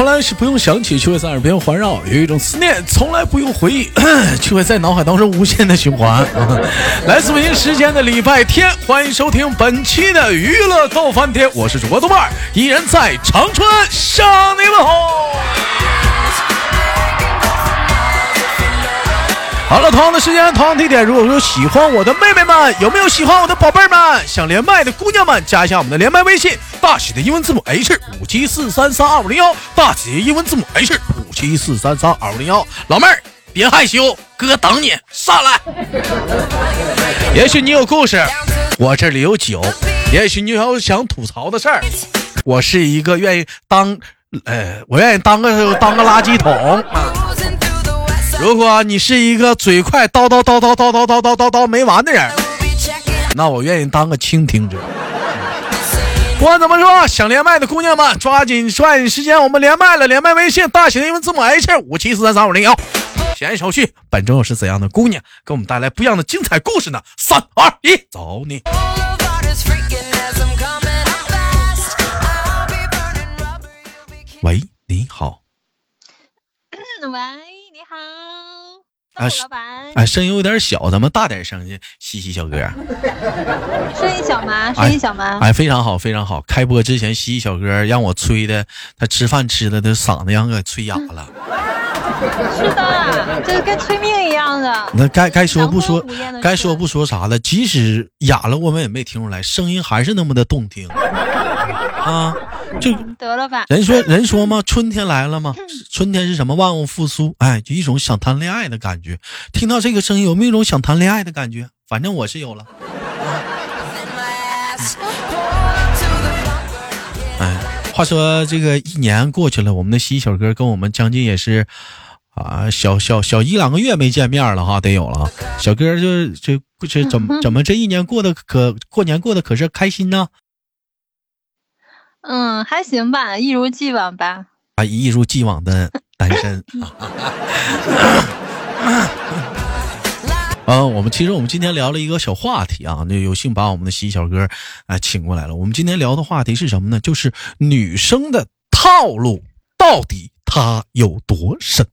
从来是不用想起，却会在耳边环绕；有一种思念从来不用回忆，却会在脑海当中无限的循环。来自北京时间的礼拜天，欢迎收听本期的娱乐逗翻天，我是主播豆瓣，依然在长春向你们好。好了，同样的时间，同样的地点。如果说喜欢我的妹妹们，有没有喜欢我的宝贝们？想连麦的姑娘们，加一下我们的连麦微信，大写的英文字母 H 五七四三三二五零幺，大写的英文字母 H 五七四三三二五零幺。老妹儿，别害羞，哥等你上来。也许你有故事，我这里有酒；也许你有想吐槽的事儿，我是一个愿意当，呃，我愿意当个当个垃圾桶。如果你是一个嘴快叨叨叨叨叨叨叨叨叨叨没完的人，那我愿意当个倾听者。不管怎么说，想连麦的姑娘们，抓紧抓紧时间，我们连麦了。连麦微信大写的英文字母 H 五七四三三五零幺。闲言少叙，本周又是怎样的姑娘给我们带来不一样的精彩故事呢？三二一，走你！喂，你好。喂。好，啊，老板，哎，声音有点小，咱们大点声音，嘻嘻小哥。声音小吗？声音小吗？哎，非常好，非常好。开播之前，嘻嘻小哥让我吹的，他吃饭吃的他嗓子让给吹哑了。是的，这跟催命一样的。那该该说不说，该说不说啥了？即使哑了，我们也没听出来，声音还是那么的动听 啊。就得了吧。人说人说嘛，春天来了嘛？春天是什么？万物复苏。哎，就一种想谈恋爱的感觉。听到这个声音，有没有一种想谈恋爱的感觉？反正我是有了。哎，话说这个一年过去了，我们的西小哥跟我们将近也是啊，小小小一两个月没见面了哈，得有了。小哥就就这怎么 怎么这一年过得可过年过得可是开心呢？嗯，还行吧，一如既往吧。啊，一如既往的单身。啊，我们其实我们今天聊了一个小话题啊，那有幸把我们的西小哥啊请过来了。我们今天聊的话题是什么呢？就是女生的套路到底它有多深？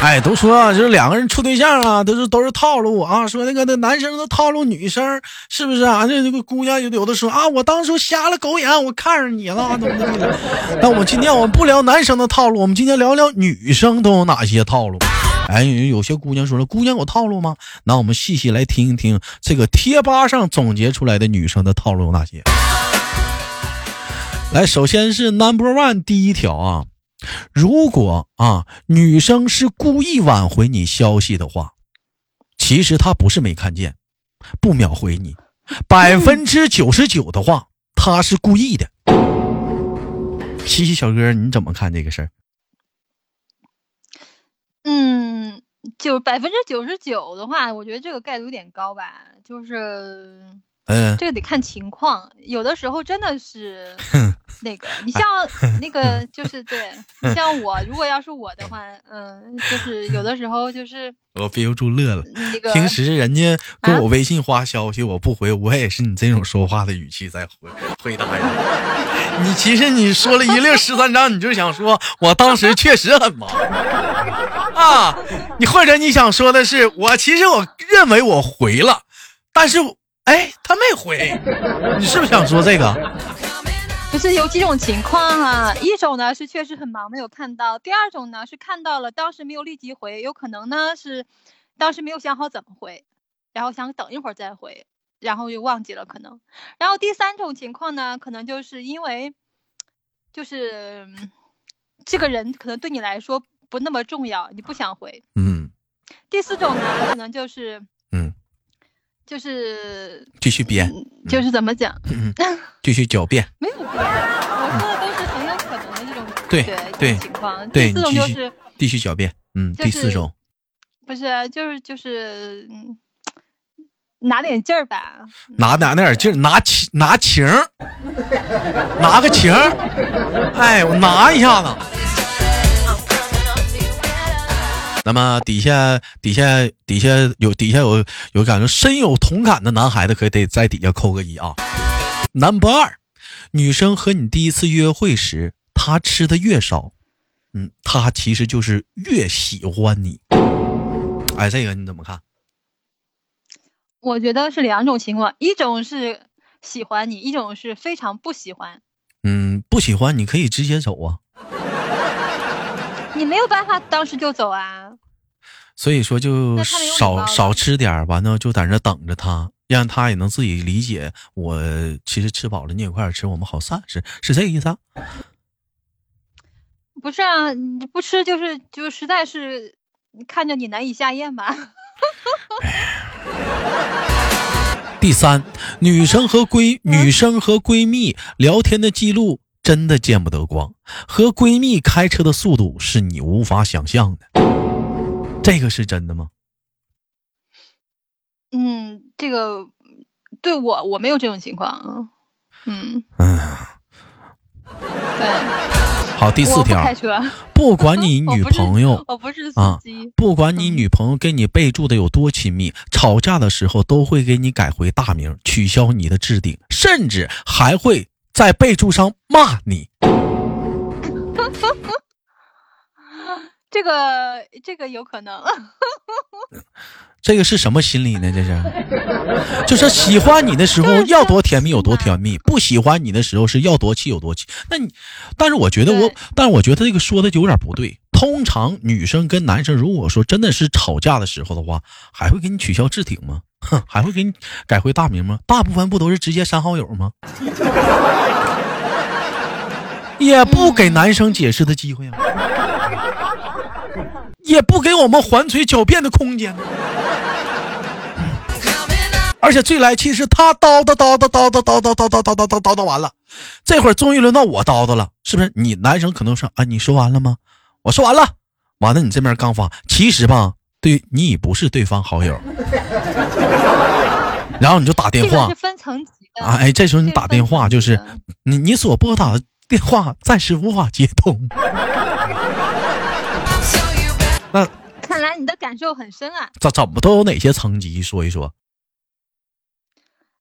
哎，都说啊，就是两个人处对象啊，都是都是套路啊。说那个那男生都套路女生，是不是啊？这这个姑娘有有的说啊，我当初瞎了狗眼，我看上你了，怎么怎么的。那我们今天我们不聊男生的套路，我们今天聊聊女生都有哪些套路。哎，有些姑娘说了，姑娘有套路吗？那我们细细来听一听这个贴吧上总结出来的女生的套路有哪些。来，首先是 Number One 第一条啊。如果啊，女生是故意挽回你消息的话，其实她不是没看见，不秒回你。百分之九十九的话，她是故意的。西西小哥，你怎么看这个事儿？嗯，就百分之九十九的话，我觉得这个概率有点高吧，就是。嗯，这个得看情况，有的时候真的是那个，你像那个 就是对，你像我，如果要是我的话，嗯，就是有的时候就是 我憋不住乐了。那个平时人家给我微信发消息，我不回，我也是你这种说话的语气在回回答人。你其实你说了一溜十三章，你就想说我当时确实很忙啊，你或者你想说的是我其实我认为我回了，但是。哎，他没回，你是不是想说这个？不是有几种情况啊，一种呢是确实很忙没有看到，第二种呢是看到了，当时没有立即回，有可能呢是当时没有想好怎么回，然后想等一会儿再回，然后又忘记了可能。然后第三种情况呢，可能就是因为就是这个人可能对你来说不那么重要，你不想回。嗯。第四种呢，可能就是嗯。就是继续编，就是怎么讲？继续狡辩。没有编，我说的都是很有可能的这种对对情况。第四种就是继续狡辩。嗯，第四种不是就是就是拿点劲儿吧？拿拿点劲儿，拿情拿情，拿个情，哎，我拿一下子。那么底下底下底下有底下有有感觉深有同感的男孩子，可以得在底下扣个一啊。Number 二，女生和你第一次约会时，她吃的越少，嗯，她其实就是越喜欢你。哎，这个你怎么看？我觉得是两种情况，一种是喜欢你，一种是非常不喜欢。嗯，不喜欢你可以直接走啊。你没有办法当时就走啊。所以说就少少吃点完了就在那等着他，让他也能自己理解。我其实吃饱了，你也快点吃，我们好散，是是这个意思？啊？不是啊，你不吃就是就实在是看着你难以下咽吧。第三，女生和闺女生和闺蜜聊天的记录真的见不得光，和闺蜜开车的速度是你无法想象的，这个是真的吗？嗯，这个对我我没有这种情况，嗯嗯，对。好，第四条，不管你 女朋友，我不是啊，不管你女朋友跟你备注的有多亲密，吵架的时候都会给你改回大名，取消你的置顶，甚至还会在备注上骂你。这个这个有可能。这个是什么心理呢？这是，就是喜欢你的时候要多甜蜜有多甜蜜，不喜欢你的时候是要多气有多气。那你，但是我觉得我，但是我觉得这个说的就有点不对。通常女生跟男生如果说真的是吵架的时候的话，还会给你取消置顶吗？哼，还会给你改回大名吗？大部分不都是直接删好友吗？也不给男生解释的机会啊，也不给我们还嘴狡辩的空间。而且最来气是他叨叨叨叨叨叨叨叨叨叨叨叨叨叨完了，这会儿终于轮到我叨叨了，是不是？你男生可能说啊，你说完了吗？我说完了，完了，你这边刚发，其实吧，对你已不是对方好友，然后你就打电话，是分层级的。啊，哎，这时候你打电话就是你你所拨打的电话暂时无法接通，你的感受很深啊，怎怎么都有哪些层级？说一说。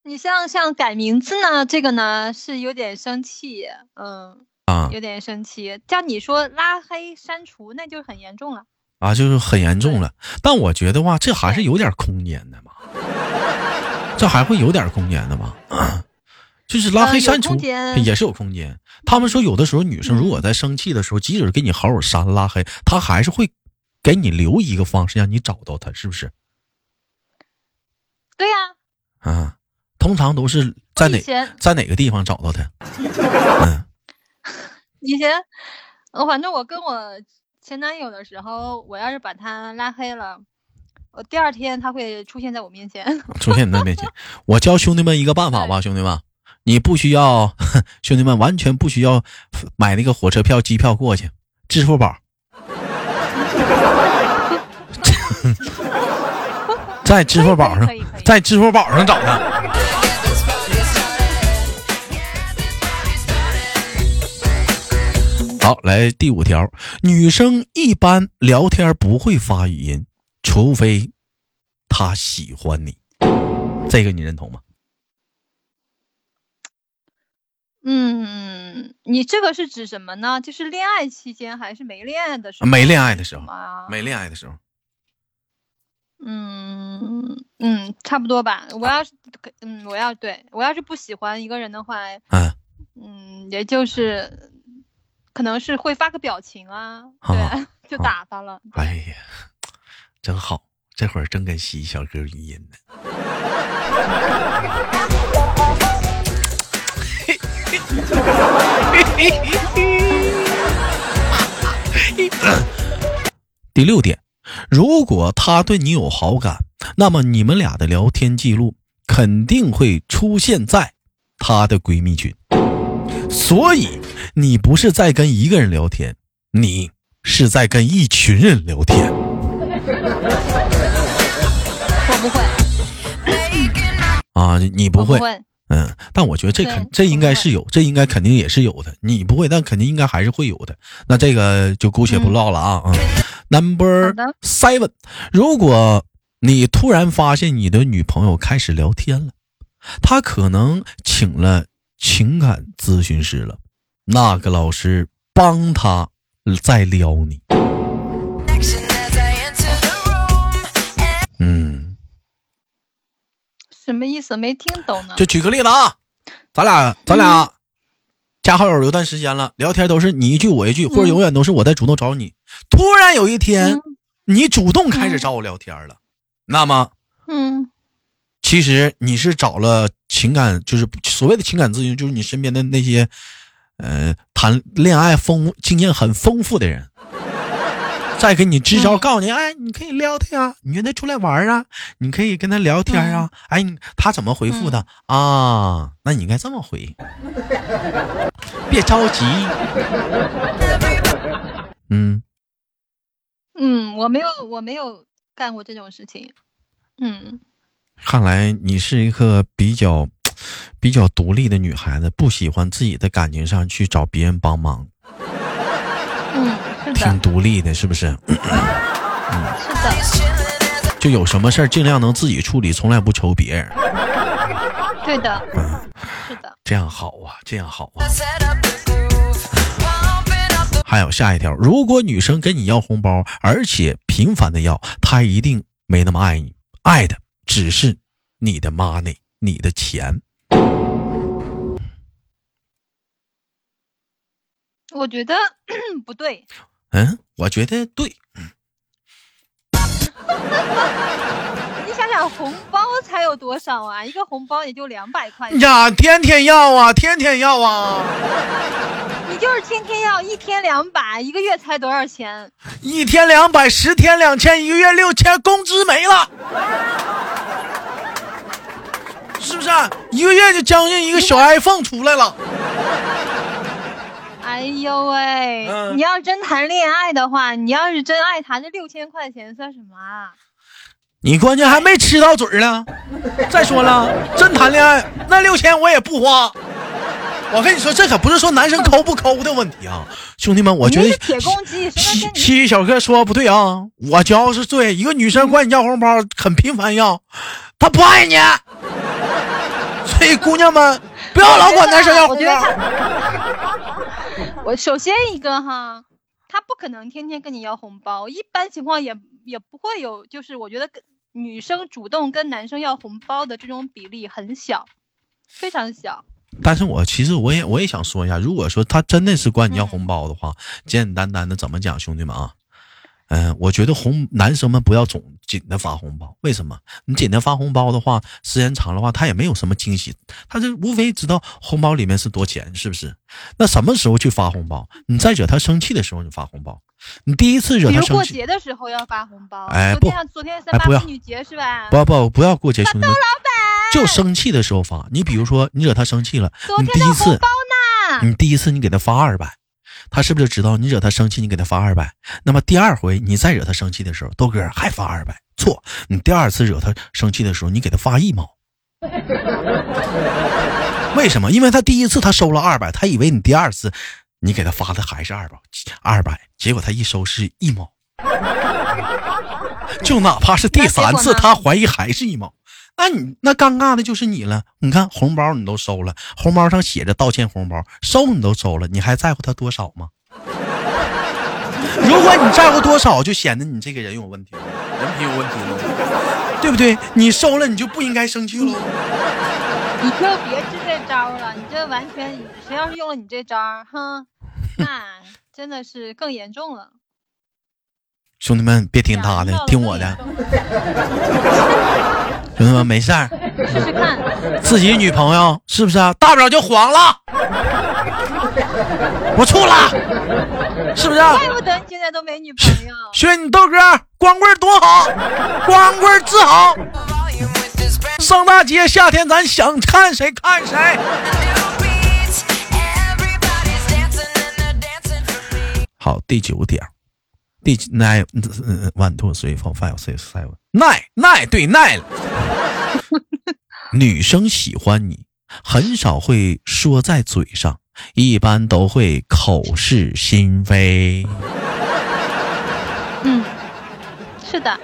你像像改名字呢，这个呢是有点生气，嗯啊，有点生气。像你说拉黑删除，那就很严重了啊，就是很严重了。但我觉得话，这还是有点空间的嘛，这还会有点空间的嘛，就是拉黑删除也是有空间。他们说有的时候女生如果在生气的时候，即使给你好友删拉黑，她还是会给你留一个方式让你找到他，是不是？对呀，啊。通常都是在哪在哪个地方找到他？嗯，以前，反正我跟我前男友的时候，我要是把他拉黑了，我第二天他会出现在我面前，出现在面前。我教兄弟们一个办法吧，兄弟们，你不需要，兄弟们完全不需要买那个火车票、机票过去，支付宝，在支付宝上，在支付宝上找他。好，来第五条，女生一般聊天不会发语音，除非她喜欢你，这个你认同吗？嗯，你这个是指什么呢？就是恋爱期间还是没恋爱的时候？没恋爱的时候没恋爱的时候。嗯嗯，差不多吧。我要是嗯，我要对我要是不喜欢一个人的话，嗯嗯，也就是。可能是会发个表情啊，对，就打发了。哎呀，真好，这会儿正跟西小哥语音呢。第六点，如果他对你有好感，那么你们俩的聊天记录肯定会出现在他的闺蜜群。所以，你不是在跟一个人聊天，你是在跟一群人聊天。我不会。啊，你不会。嗯，但我觉得这肯这应该是有，这应该肯定也是有的。你不会，但肯定应该还是会有的。那这个就姑且不唠了啊啊。Number seven，如果你突然发现你的女朋友开始聊天了，她可能请了。情感咨询师了，那个老师帮她在撩你。嗯，什么意思？没听懂呢。就举个例子啊，咱俩咱俩加好友有段时间了，聊天都是你一句我一句，或者永远都是我在主动找你。突然有一天，嗯。你主动开始找我聊天了，那么嗯。其实你是找了情感，就是所谓的情感咨询，就是你身边的那些，呃，谈恋爱丰经验很丰富的人，再给你支招，嗯。告诉你，哎，你可以撩他呀，你约他出来玩啊，你可以跟他聊天啊，哎，他怎么回复的、啊？那你应该这么回，别着急，嗯，嗯，我没有，我没有干过这种事情。嗯，看来你是一个比较比较独立的女孩子，不喜欢自己的感情上去找别人帮忙。挺，独立的，是不是？嗯是的，就有什么事儿尽量能自己处理，从来不求别人，对的，嗯是的。这样好啊，这样好啊。还有下一条，如果女生跟你要红包，而且频繁的要，她一定没那么爱你，爱的只是你的 money，你的钱。我觉得 不对，嗯，我觉得对，你想想红包才有多少啊？一个红包也就两百块，呀，天天要啊，天天要啊，你就是天天要，一天两百，一个月才多少钱？一天两百，十天两千，一个月六千，工资没了。是不是？一个月就将近一个小 iPhone 出来了。哎呦喂！嗯你要真谈恋爱的话，你要是真爱他，这六千块钱算什么啊？你关键还没吃到嘴呢。再说了，真谈恋爱那六千我也不花。我跟你说，这可不是说男生抠不抠的问题啊，兄弟们，我觉得铁公鸡，什么西跟你西小哥说不对啊，我只要是对一个女生管你要红包，很频繁要，她不爱你。所以姑娘们不要老管男生要红包。他，我首先一个哈，他不可能天天跟你要红包，一般情况也也不会有，就是我觉得跟女生主动跟男生要红包的这种比例很小，非常小。但是我其实我也我也想说一下，如果说他真的是管你要红包的话，简简单单的怎么讲，兄弟们啊，嗯、我觉得红男生们不要总紧的发红包，为什么？你紧的发红包的话，时间长的话，他也没有什么惊喜，他就无非知道红包里面是多钱，是不是？那什么时候去发红包？你再惹他生气的时候你发红包，你第一次惹他生气，节的时候要发红包，哎昨天昨天三哎不要八妇女节是吧？不要不要不要过节，兄弟们，就生气的时候发。你比如说你惹他生气了，昨你第一次？你第一次你给他发二百，他是不是就知道你惹他生气，你给他发二百？那么第二回你再惹他生气的时候，豆哥还发二百，错，你第二次惹他生气的时候，你给他发一毛。为什么？因为他第一次他收了二百，他以为你第二次你给他发的还是二百，二百，结果他一收是一毛。就哪怕是第三次，他怀疑还是一毛，那你那尴尬的就是你了。你看红包你都收了，红包上写着道歉红包，收你都收了，你还在乎他多少吗？如果你在乎多少，就显得你这个人有问题了，人品有问题了，对不对？你收了，你就不应该生气喽。你就别支这招了，你这完全，谁要是用了你这招儿，哼，那真的是更严重了。兄弟们，别听他的，听我的。兄弟们，没事儿，试试看。自己女朋友是不是啊？大不了就黄了，我处了，是不是啊？怪不得你现在都没女朋友。学你豆哥，光棍多好，光棍自豪。上大街，夏天咱想看谁看谁。好，第九点，第 nine one two three four five six seven nine nine 对 nine 了。女生喜欢你，很少会说在嘴上，一般都会口是心非。嗯，是的，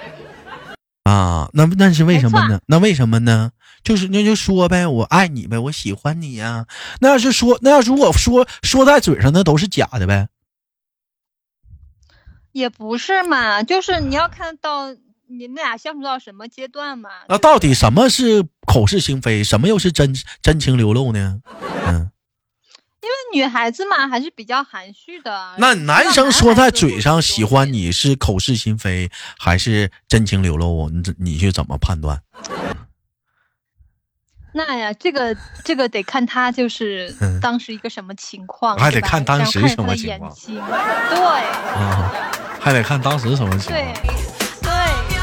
啊，那那是为什么呢？那为什么呢？就是那就说呗，我爱你呗，我喜欢你呀。那要是说，那要如果说说在嘴上，那都是假的呗。也不是嘛，就是你要看到你们俩相处到什么阶段嘛。那到底什么是口是心非，什么又是真真情流露呢？嗯。因为女孩子嘛，还是比较含蓄的。那男生说在嘴上喜欢你是口是心非，还是真情流露？你你去怎么判断？那呀，这个这个得看他就是当时一个什么情况，还得看当时什么情况。对，还得看当时什么情况。对。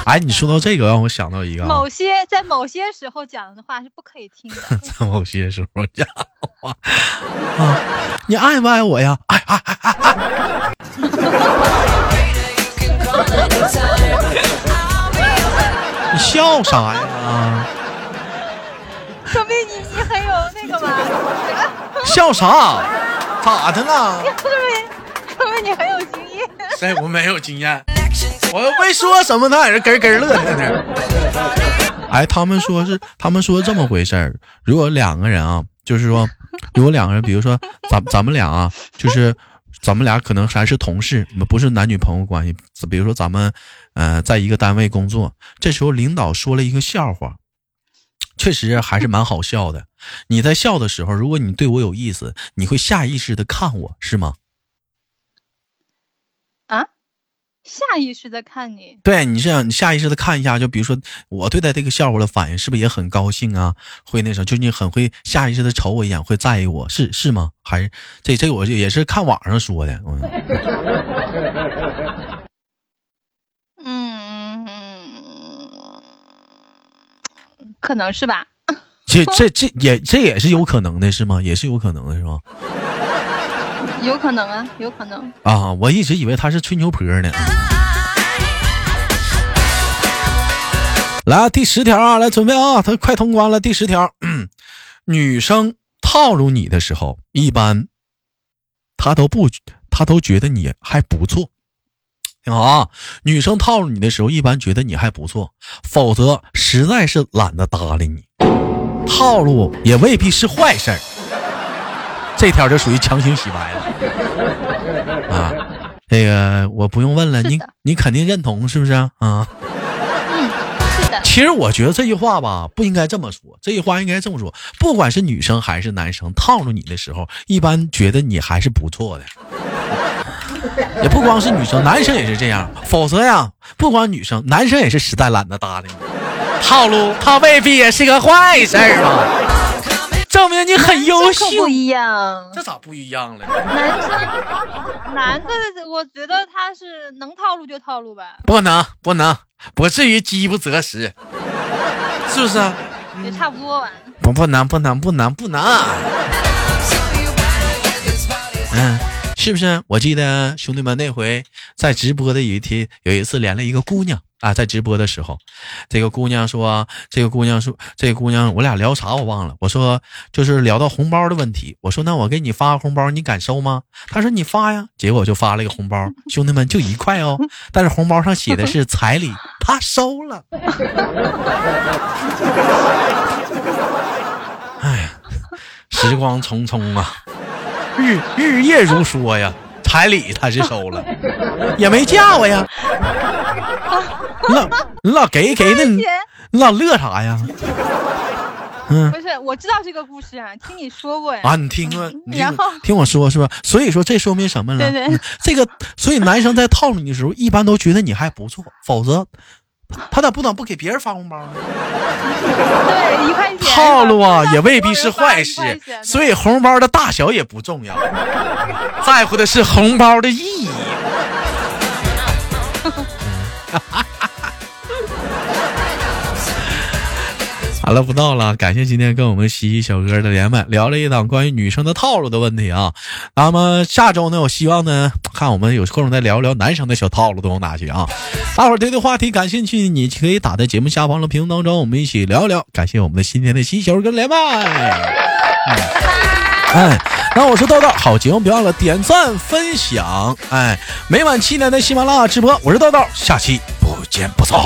哎，你说到这个，让我想到一个。某些在某些时候讲的话是不可以听的。在某些时候讲的话啊，你爱不爱我呀？爱爱爱爱爱。你笑啥呀？说明你你很有那个嘛。笑啥？咋的了？说明说明你很有经验。谁？我没有经验。我又没说什么，他在这咯咯乐呢。哎，他们说是，他们说这么回事儿。如果两个人啊，就是说，如果两个人，比如说咱咱们俩啊，就是咱们俩可能还是同事，不是男女朋友关系。比如说咱们，呃，在一个单位工作，这时候领导说了一个笑话，确实还是蛮好笑的。你在笑的时候，如果你对我有意思，你会下意识的看我是吗？下意识的看你，对你这样，你下意识的看一下，就比如说我对待这个笑话的反应，是不是也很高兴啊？会那什么，就你很会下意识的瞅我一眼，会在意我，是是吗？还是这这我也是看网上说的，嗯，可能是吧。这这这也这也是有可能的，是吗？也是有可能的，是吗？有可能啊，有可能啊！我一直以为他是吹牛婆呢。来，第十条啊，来准备啊，他快通关了。第十条，女生套路你的时候，一般他都不，他都觉得你还不错。听好啊，女生套路你的时候，一般觉得你还不错，否则实在是懒得搭理你。套路也未必是坏事儿。这条就属于强行洗白了 啊！那个我不用问了，你你肯定认同是不是啊？嗯，是的。其实我觉得这句话吧，不应该这么说。这句话应该这么说：不管是女生还是男生，套路你的时候，一般觉得你还是不错的。也不光是女生，男生也是这样。否则呀，不光女生，男生也是实在懒得搭理你。套路他未必也是个坏事儿嘛。证明你很优秀，不一样，这咋不一样了？男生，男的，我觉得他是能套路就套路呗，不能，不能，不至于饥不择食，是不是？也差不多吧。不，不能，不能，不能，不能。嗯，是不是？我记得兄弟们那回在直播的有一天，有一次连了一个姑娘。啊，在直播的时候，这个姑娘说：“这个姑娘说，这个姑娘，我俩聊啥我忘了。我说就是聊到红包的问题。我说那我给你发个红包，你敢收吗？她说你发呀。结果就发了一个红包，兄弟们就一块哦，但是红包上写的是彩礼，她收了。哎呀，时光匆匆啊，日日夜如梭呀。”彩礼他是收了，也没嫁我呀。你老你老给给的，你你老乐啥呀？嗯，不是，我知道这个故事啊，听你说过呀。啊，你听过？然后听我说是吧？所以说这说明什么了？对对，这个所以男生在套路你的时候，一般都觉得你还不错，否则。他咋不能不给别人发红包呢？对，一块钱。套路啊，也未必是坏事，所以红包的大小也不重要，在乎的是红包的意义。好了，不闹了，感谢今天跟我们西西小哥的连麦，聊了一档关于女生的套路的问题啊。那么下周呢，我希望呢，看我们有空再聊聊男生的小套路都有哪些啊。大伙儿对这个话题感兴趣，你可以打在节目下方的评论当中，我们一起聊聊。感谢我们的今天的西西小哥连麦。哎，那我是豆豆，好节目别忘了点赞分享。哎，每晚七点的喜马拉雅直播，我是豆豆，下期不见不散。